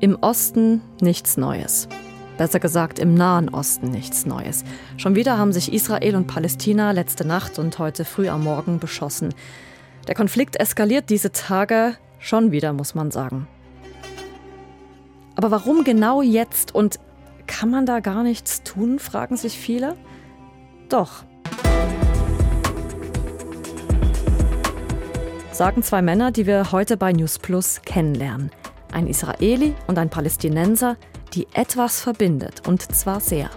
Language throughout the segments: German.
Im Osten nichts Neues. Besser gesagt, im Nahen Osten nichts Neues. Schon wieder haben sich Israel und Palästina letzte Nacht und heute früh am Morgen beschossen. Der Konflikt eskaliert diese Tage schon wieder, muss man sagen. Aber warum genau jetzt und kann man da gar nichts tun, fragen sich viele. Doch. Sagen zwei Männer, die wir heute bei News Plus kennenlernen ein Israeli und ein Palästinenser, die etwas verbindet, und zwar sehr.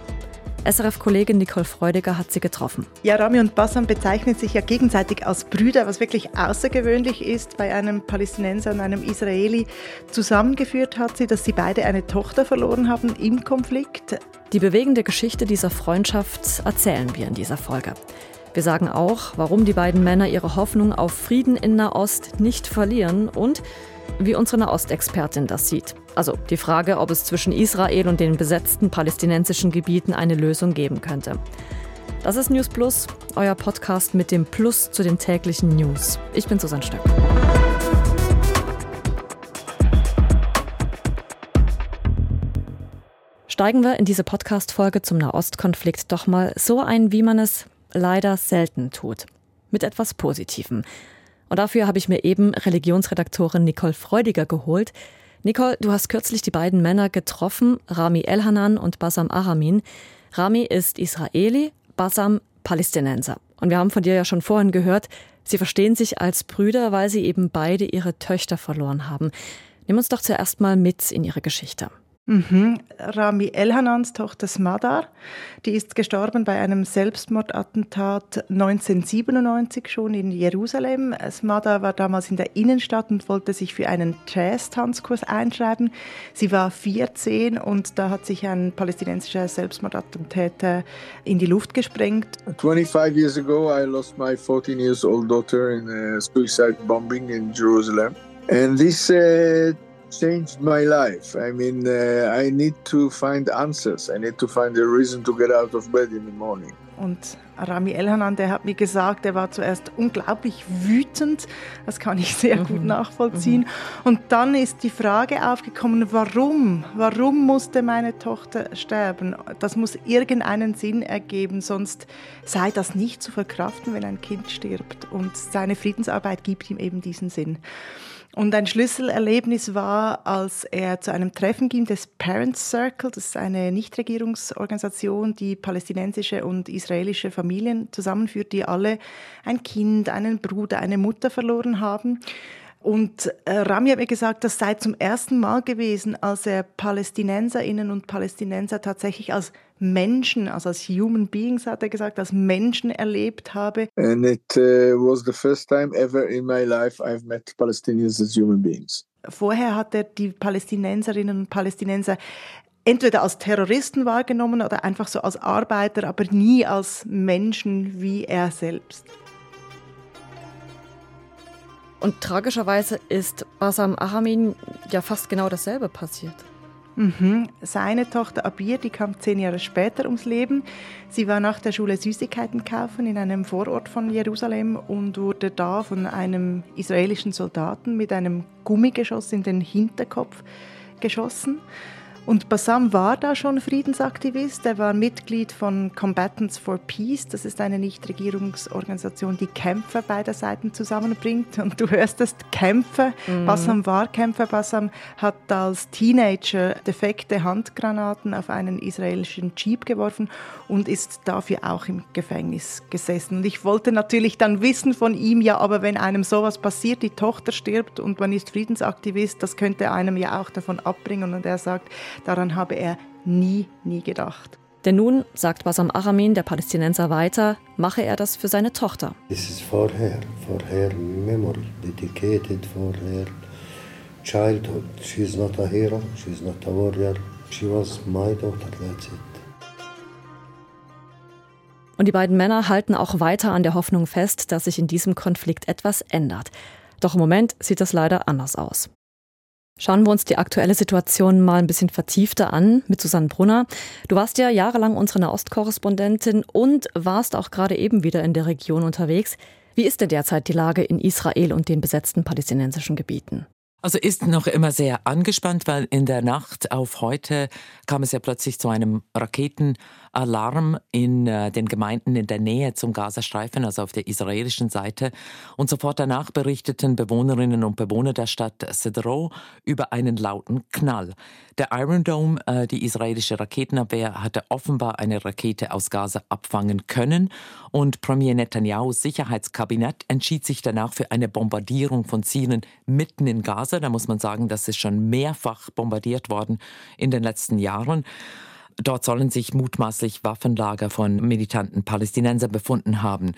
SRF-Kollegin Nicole Freudiger hat sie getroffen. Ja, Rami und Bassam bezeichnen sich ja gegenseitig als Brüder, was wirklich außergewöhnlich ist bei einem Palästinenser und einem Israeli. Zusammengeführt hat sie, dass sie beide eine Tochter verloren haben im Konflikt. Die bewegende Geschichte dieser Freundschaft erzählen wir in dieser Folge. Wir sagen auch, warum die beiden Männer ihre Hoffnung auf Frieden in Nahost nicht verlieren und wie unsere Nahostexpertin das sieht. Also die Frage, ob es zwischen Israel und den besetzten palästinensischen Gebieten eine Lösung geben könnte. Das ist News Plus, euer Podcast mit dem Plus zu den täglichen News. Ich bin Susanne Stöck. Steigen wir in diese Podcast-Folge zum Nahostkonflikt doch mal so ein, wie man es leider selten tut. Mit etwas Positivem. Und dafür habe ich mir eben Religionsredaktorin Nicole Freudiger geholt. Nicole, du hast kürzlich die beiden Männer getroffen, Rami Elhanan und Basam Aramin. Rami ist Israeli, Basam Palästinenser. Und wir haben von dir ja schon vorhin gehört, sie verstehen sich als Brüder, weil sie eben beide ihre Töchter verloren haben. Nimm uns doch zuerst mal mit in ihre Geschichte. Mhm. Rami Elhanans Tochter Smadar, die ist gestorben bei einem Selbstmordattentat 1997 schon in Jerusalem. Smadar war damals in der Innenstadt und wollte sich für einen Jazz-Tanzkurs einschreiben. Sie war 14 und da hat sich ein palästinensischer Selbstmordattentäter in die Luft gesprengt. 25 years ago I lost my 14 years old daughter in a suicide bombing in Jerusalem. And this uh, changed my life. I mean, uh, I need to find answers. I need to find a reason to get out of bed in the morning. Und Rami Elhanan, der hat mir gesagt, er war zuerst unglaublich wütend. Das kann ich sehr mhm. gut nachvollziehen. Mhm. Und dann ist die Frage aufgekommen, warum? Warum musste meine Tochter sterben? Das muss irgendeinen Sinn ergeben, sonst sei das nicht zu verkraften, wenn ein Kind stirbt. Und seine Friedensarbeit gibt ihm eben diesen Sinn. Und ein Schlüsselerlebnis war, als er zu einem Treffen ging des Parents Circle, das ist eine Nichtregierungsorganisation, die palästinensische und israelische Familien zusammenführt, die alle ein Kind, einen Bruder, eine Mutter verloren haben. Und äh, Rami hat mir gesagt, das sei zum ersten Mal gewesen, als er Palästinenserinnen und Palästinenser tatsächlich als Menschen, also als Human Beings, hat er gesagt, als Menschen erlebt habe. And it uh, was the first time ever in my life I've met Palestinians as human beings. Vorher hat er die Palästinenserinnen und Palästinenser entweder als Terroristen wahrgenommen oder einfach so als Arbeiter, aber nie als Menschen wie er selbst. Und tragischerweise ist Basam Ahamin ja fast genau dasselbe passiert. Mhm. Seine Tochter Abir, die kam zehn Jahre später ums Leben. Sie war nach der Schule Süßigkeiten kaufen in einem Vorort von Jerusalem und wurde da von einem israelischen Soldaten mit einem Gummigeschoss in den Hinterkopf geschossen. Und Bassam war da schon Friedensaktivist. Er war Mitglied von Combatants for Peace. Das ist eine Nichtregierungsorganisation, die Kämpfer beider Seiten zusammenbringt. Und du hörst es, Kämpfer. Mhm. Bassam war Kämpfer. Bassam hat als Teenager defekte Handgranaten auf einen israelischen Jeep geworfen und ist dafür auch im Gefängnis gesessen. Und ich wollte natürlich dann wissen von ihm, ja, aber wenn einem sowas passiert, die Tochter stirbt und man ist Friedensaktivist, das könnte einem ja auch davon abbringen. Und er sagt, Daran habe er nie, nie gedacht. Denn nun, sagt Basam Aramin, der Palästinenser weiter, mache er das für seine Tochter. This is for her, for her memory, dedicated for her childhood. She's not a hero, she's not a warrior, she was my daughter, that's it. Und die beiden Männer halten auch weiter an der Hoffnung fest, dass sich in diesem Konflikt etwas ändert. Doch im Moment sieht das leider anders aus. Schauen wir uns die aktuelle Situation mal ein bisschen vertiefter an mit Susanne Brunner. Du warst ja jahrelang unsere Nahostkorrespondentin und warst auch gerade eben wieder in der Region unterwegs. Wie ist denn derzeit die Lage in Israel und den besetzten palästinensischen Gebieten? Also ist noch immer sehr angespannt, weil in der Nacht auf heute kam es ja plötzlich zu einem Raketenalarm in äh, den Gemeinden in der Nähe zum Gazastreifen, also auf der israelischen Seite. Und sofort danach berichteten Bewohnerinnen und Bewohner der Stadt Sedro über einen lauten Knall. Der Iron Dome, äh, die israelische Raketenabwehr, hatte offenbar eine Rakete aus Gaza abfangen können. Und Premier Netanyahus Sicherheitskabinett entschied sich danach für eine Bombardierung von Zielen mitten in. Gaza. Da muss man sagen, das ist schon mehrfach bombardiert worden in den letzten Jahren. Dort sollen sich mutmaßlich Waffenlager von militanten Palästinensern befunden haben.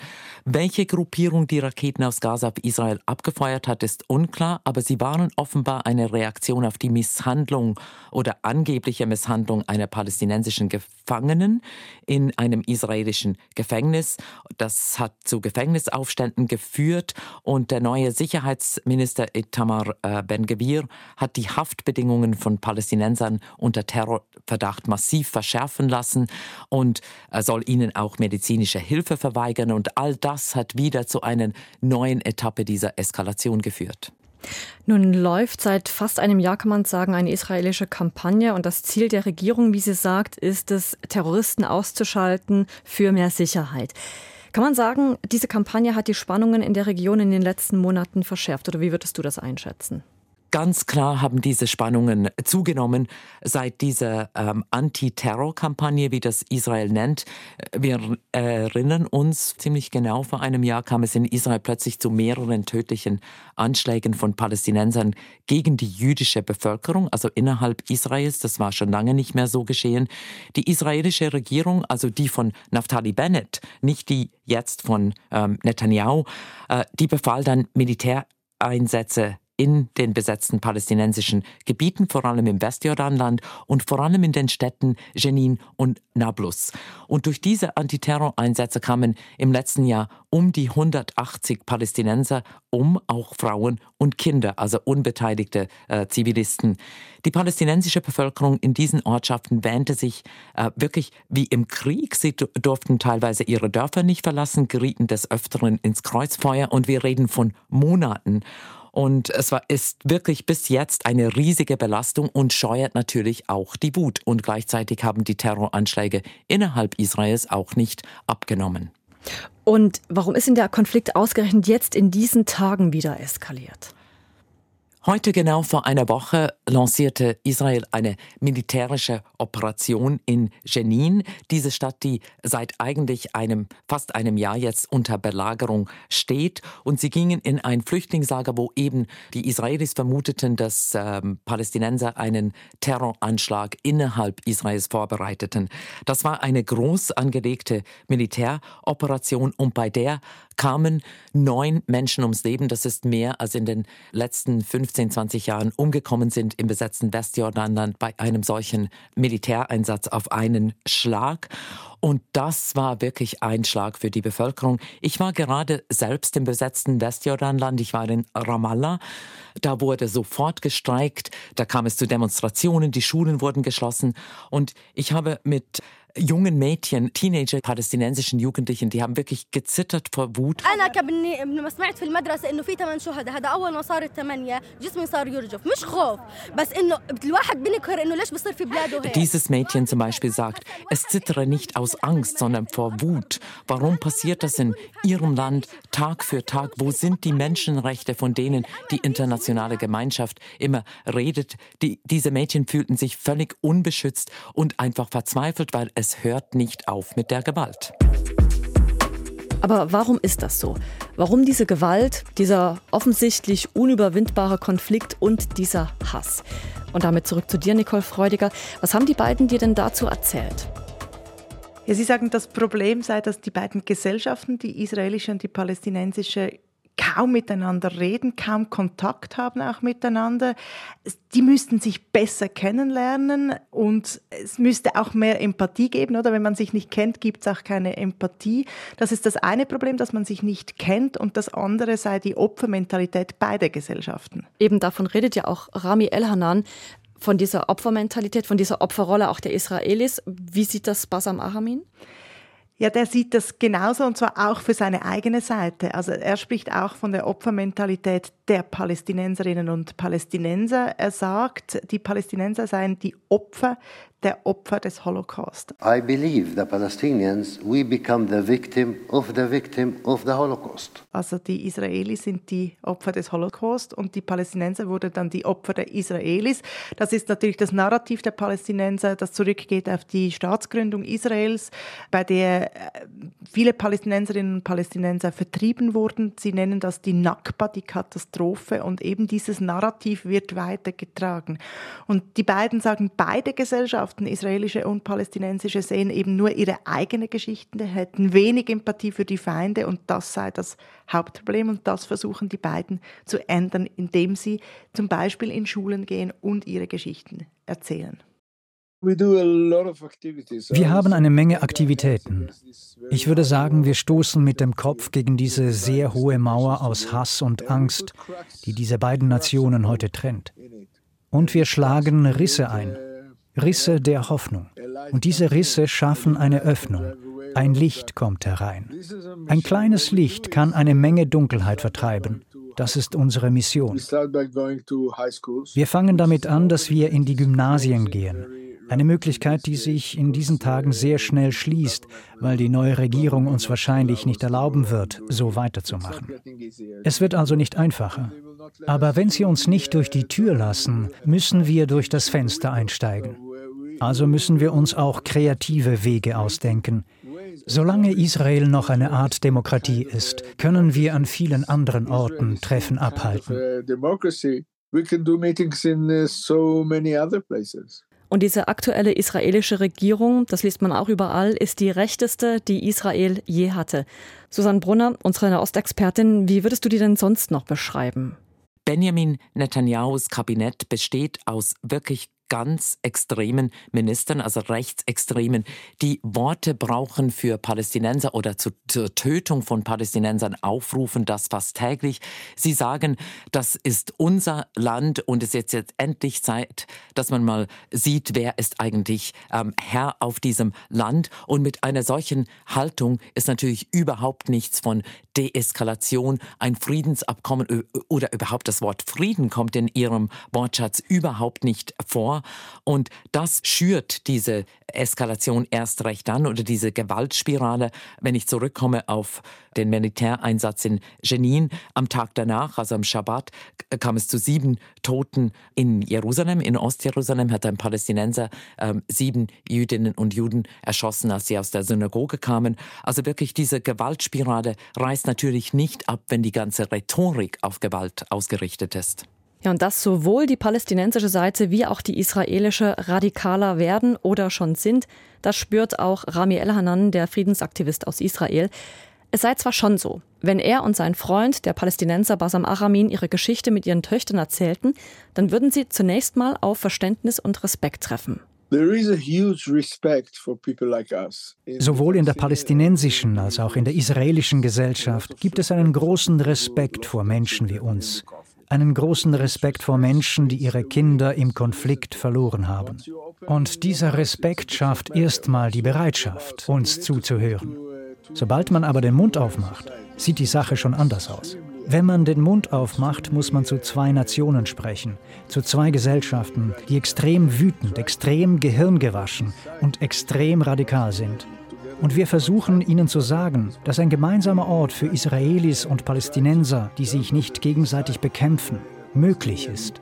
Welche Gruppierung die Raketen aus Gaza auf Israel abgefeuert hat, ist unklar, aber sie waren offenbar eine Reaktion auf die Misshandlung oder angebliche Misshandlung einer palästinensischen Gefangenen in einem israelischen Gefängnis. Das hat zu Gefängnisaufständen geführt und der neue Sicherheitsminister Itamar äh, Ben-Gvir hat die Haftbedingungen von Palästinensern unter Terrorverdacht massiv massiv verschärfen lassen und er soll ihnen auch medizinische Hilfe verweigern. Und all das hat wieder zu einer neuen Etappe dieser Eskalation geführt. Nun läuft seit fast einem Jahr, kann man sagen, eine israelische Kampagne und das Ziel der Regierung, wie sie sagt, ist es, Terroristen auszuschalten für mehr Sicherheit. Kann man sagen, diese Kampagne hat die Spannungen in der Region in den letzten Monaten verschärft oder wie würdest du das einschätzen? Ganz klar haben diese Spannungen zugenommen seit dieser ähm, Anti-Terror-Kampagne, wie das Israel nennt. Wir erinnern uns ziemlich genau, vor einem Jahr kam es in Israel plötzlich zu mehreren tödlichen Anschlägen von Palästinensern gegen die jüdische Bevölkerung, also innerhalb Israels. Das war schon lange nicht mehr so geschehen. Die israelische Regierung, also die von Naftali Bennett, nicht die jetzt von ähm, Netanyahu, äh, die befahl dann Militäreinsätze in den besetzten palästinensischen Gebieten, vor allem im Westjordanland und vor allem in den Städten Jenin und Nablus. Und durch diese Antiterror-Einsätze kamen im letzten Jahr um die 180 Palästinenser um, auch Frauen und Kinder, also unbeteiligte äh, Zivilisten. Die palästinensische Bevölkerung in diesen Ortschaften wähnte sich äh, wirklich wie im Krieg. Sie durften teilweise ihre Dörfer nicht verlassen, gerieten des Öfteren ins Kreuzfeuer und wir reden von Monaten. Und es war, ist wirklich bis jetzt eine riesige Belastung und scheuert natürlich auch die Wut. Und gleichzeitig haben die Terroranschläge innerhalb Israels auch nicht abgenommen. Und warum ist denn der Konflikt ausgerechnet jetzt in diesen Tagen wieder eskaliert? Heute genau vor einer Woche lancierte Israel eine militärische Operation in Jenin, diese Stadt, die seit eigentlich einem fast einem Jahr jetzt unter Belagerung steht. Und sie gingen in ein Flüchtlingslager, wo eben die Israelis vermuteten, dass ähm, Palästinenser einen Terroranschlag innerhalb Israels vorbereiteten. Das war eine groß angelegte Militäroperation und bei der kamen neun Menschen ums Leben. Das ist mehr als in den letzten 15, 20 Jahren umgekommen sind im besetzten Westjordanland bei einem solchen Militäreinsatz auf einen Schlag. Und das war wirklich ein Schlag für die Bevölkerung. Ich war gerade selbst im besetzten Westjordanland. Ich war in Ramallah. Da wurde sofort gestreikt. Da kam es zu Demonstrationen. Die Schulen wurden geschlossen. Und ich habe mit jungen Mädchen, Teenager, palästinensischen Jugendlichen, die haben wirklich gezittert vor Wut. Dieses Mädchen zum Beispiel sagt, es zittere nicht aus Angst, sondern vor Wut. Warum passiert das in ihrem Land Tag für Tag? Wo sind die Menschenrechte, von denen die internationale Gemeinschaft immer redet? Die, diese Mädchen fühlten sich völlig unbeschützt und einfach verzweifelt, weil es es hört nicht auf mit der Gewalt. Aber warum ist das so? Warum diese Gewalt, dieser offensichtlich unüberwindbare Konflikt und dieser Hass? Und damit zurück zu dir, Nicole Freudiger. Was haben die beiden dir denn dazu erzählt? Ja, Sie sagen, das Problem sei, dass die beiden Gesellschaften, die israelische und die palästinensische, kaum miteinander reden, kaum Kontakt haben auch miteinander. Die müssten sich besser kennenlernen und es müsste auch mehr Empathie geben, oder? Wenn man sich nicht kennt, gibt es auch keine Empathie. Das ist das eine Problem, dass man sich nicht kennt und das andere sei die Opfermentalität beider Gesellschaften. Eben davon redet ja auch Rami Elhanan von dieser Opfermentalität, von dieser Opferrolle auch der Israelis. Wie sieht das Basam Ahamin? Ja, der sieht das genauso und zwar auch für seine eigene Seite. Also er spricht auch von der Opfermentalität der Palästinenserinnen und Palästinenser. Er sagt, die Palästinenser seien die Opfer der Opfer des Holocaust. I believe the Palestinians we become the victim of the victim of the Holocaust. Also die Israelis sind die Opfer des Holocaust und die Palästinenser wurden dann die Opfer der Israelis. Das ist natürlich das Narrativ der Palästinenser, das zurückgeht auf die Staatsgründung Israels, bei der äh, viele Palästinenserinnen und Palästinenser vertrieben wurden. Sie nennen das die Nakba, die Katastrophe und eben dieses Narrativ wird weitergetragen. Und die beiden sagen, beide Gesellschaften israelische und palästinensische, sehen eben nur ihre eigene Geschichte, hätten wenig Empathie für die Feinde und das sei das Hauptproblem und das versuchen die beiden zu ändern, indem sie zum Beispiel in Schulen gehen und ihre Geschichten erzählen. Wir haben eine Menge Aktivitäten. Ich würde sagen, wir stoßen mit dem Kopf gegen diese sehr hohe Mauer aus Hass und Angst, die diese beiden Nationen heute trennt. Und wir schlagen Risse ein. Risse der Hoffnung. Und diese Risse schaffen eine Öffnung. Ein Licht kommt herein. Ein kleines Licht kann eine Menge Dunkelheit vertreiben. Das ist unsere Mission. Wir fangen damit an, dass wir in die Gymnasien gehen. Eine Möglichkeit, die sich in diesen Tagen sehr schnell schließt, weil die neue Regierung uns wahrscheinlich nicht erlauben wird, so weiterzumachen. Es wird also nicht einfacher. Aber wenn sie uns nicht durch die Tür lassen, müssen wir durch das Fenster einsteigen. Also müssen wir uns auch kreative Wege ausdenken. Solange Israel noch eine Art Demokratie ist, können wir an vielen anderen Orten Treffen abhalten. Und diese aktuelle israelische Regierung, das liest man auch überall, ist die rechteste, die Israel je hatte. Susanne Brunner, unsere Nahostexpertin, wie würdest du die denn sonst noch beschreiben? Benjamin Netanyahus Kabinett besteht aus wirklich ganz extremen Ministern, also rechtsextremen, die Worte brauchen für Palästinenser oder zu, zur Tötung von Palästinensern aufrufen, das fast täglich. Sie sagen, das ist unser Land und es ist jetzt endlich Zeit, dass man mal sieht, wer ist eigentlich ähm, Herr auf diesem Land. Und mit einer solchen Haltung ist natürlich überhaupt nichts von Deeskalation, ein Friedensabkommen oder überhaupt das Wort Frieden kommt in ihrem Wortschatz überhaupt nicht vor. Und das schürt diese Eskalation erst recht an oder diese Gewaltspirale. Wenn ich zurückkomme auf den Militäreinsatz in Jenin, am Tag danach, also am Schabbat, kam es zu sieben Toten in Jerusalem. In Ostjerusalem hat ein Palästinenser ähm, sieben Jüdinnen und Juden erschossen, als sie aus der Synagoge kamen. Also wirklich diese Gewaltspirale reißt natürlich nicht ab, wenn die ganze Rhetorik auf Gewalt ausgerichtet ist. Ja, und dass sowohl die palästinensische Seite wie auch die israelische radikaler werden oder schon sind, das spürt auch Rami El-Hanan, der Friedensaktivist aus Israel. Es sei zwar schon so, wenn er und sein Freund, der Palästinenser Basam Aramin, ihre Geschichte mit ihren Töchtern erzählten, dann würden sie zunächst mal auf Verständnis und Respekt treffen. Sowohl in der palästinensischen als auch in der israelischen Gesellschaft gibt es einen großen Respekt vor Menschen wie uns einen großen Respekt vor Menschen, die ihre Kinder im Konflikt verloren haben. Und dieser Respekt schafft erstmal die Bereitschaft, uns zuzuhören. Sobald man aber den Mund aufmacht, sieht die Sache schon anders aus. Wenn man den Mund aufmacht, muss man zu zwei Nationen sprechen, zu zwei Gesellschaften, die extrem wütend, extrem gehirngewaschen und extrem radikal sind. Und wir versuchen ihnen zu sagen, dass ein gemeinsamer Ort für Israelis und Palästinenser, die sich nicht gegenseitig bekämpfen, möglich ist.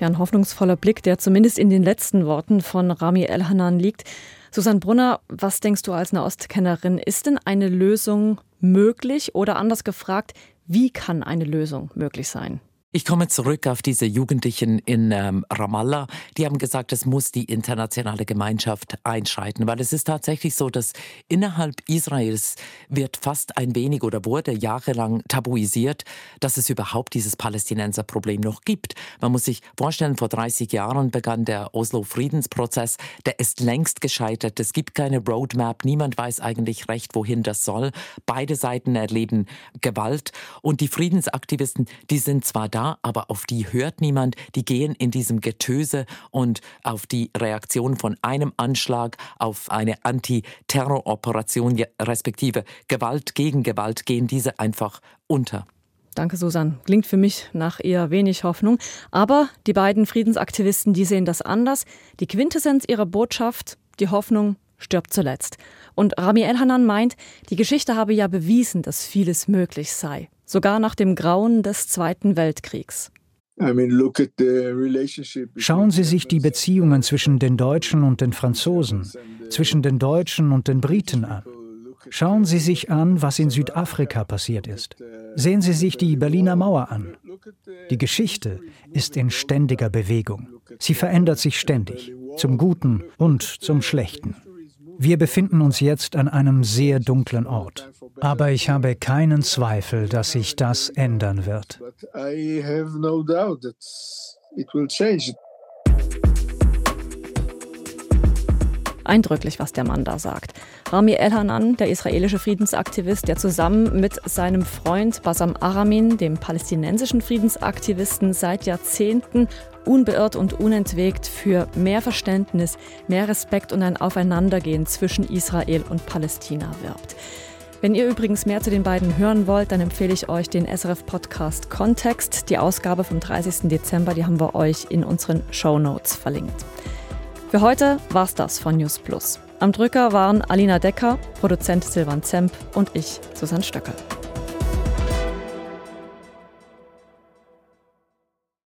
Ja, ein hoffnungsvoller Blick, der zumindest in den letzten Worten von Rami Elhanan liegt. Susanne Brunner, was denkst du als Nahostkennerin? Ist denn eine Lösung möglich oder anders gefragt, wie kann eine Lösung möglich sein? Ich komme zurück auf diese Jugendlichen in ähm, Ramallah. Die haben gesagt, es muss die internationale Gemeinschaft einschreiten, weil es ist tatsächlich so, dass innerhalb Israels wird fast ein wenig oder wurde jahrelang tabuisiert, dass es überhaupt dieses Palästinenserproblem noch gibt. Man muss sich vorstellen, vor 30 Jahren begann der Oslo-Friedensprozess. Der ist längst gescheitert. Es gibt keine Roadmap. Niemand weiß eigentlich recht, wohin das soll. Beide Seiten erleben Gewalt und die Friedensaktivisten, die sind zwar da, aber auf die hört niemand. Die gehen in diesem Getöse und auf die Reaktion von einem Anschlag auf eine Antiterroroperation respektive Gewalt gegen Gewalt gehen diese einfach unter. Danke, Susan. Klingt für mich nach eher wenig Hoffnung. Aber die beiden Friedensaktivisten, die sehen das anders. Die Quintessenz ihrer Botschaft, die Hoffnung stirbt zuletzt. Und Rami Elhanan meint, die Geschichte habe ja bewiesen, dass vieles möglich sei. Sogar nach dem Grauen des Zweiten Weltkriegs. Schauen Sie sich die Beziehungen zwischen den Deutschen und den Franzosen, zwischen den Deutschen und den Briten an. Schauen Sie sich an, was in Südafrika passiert ist. Sehen Sie sich die Berliner Mauer an. Die Geschichte ist in ständiger Bewegung. Sie verändert sich ständig, zum Guten und zum Schlechten. Wir befinden uns jetzt an einem sehr dunklen Ort. Aber ich habe keinen Zweifel, dass sich das ändern wird. Eindrücklich, was der Mann da sagt. Rami El-Hanan, der israelische Friedensaktivist, der zusammen mit seinem Freund Basam Aramin, dem palästinensischen Friedensaktivisten, seit Jahrzehnten unbeirrt und unentwegt für mehr Verständnis, mehr Respekt und ein Aufeinandergehen zwischen Israel und Palästina wirbt. Wenn ihr übrigens mehr zu den beiden hören wollt, dann empfehle ich euch den SRF-Podcast Kontext. Die Ausgabe vom 30. Dezember, die haben wir euch in unseren Show Notes verlinkt. Für heute war's das von News Plus. Am Drücker waren Alina Decker, Produzent Silvan Zemp und ich, Susanne Stöckel.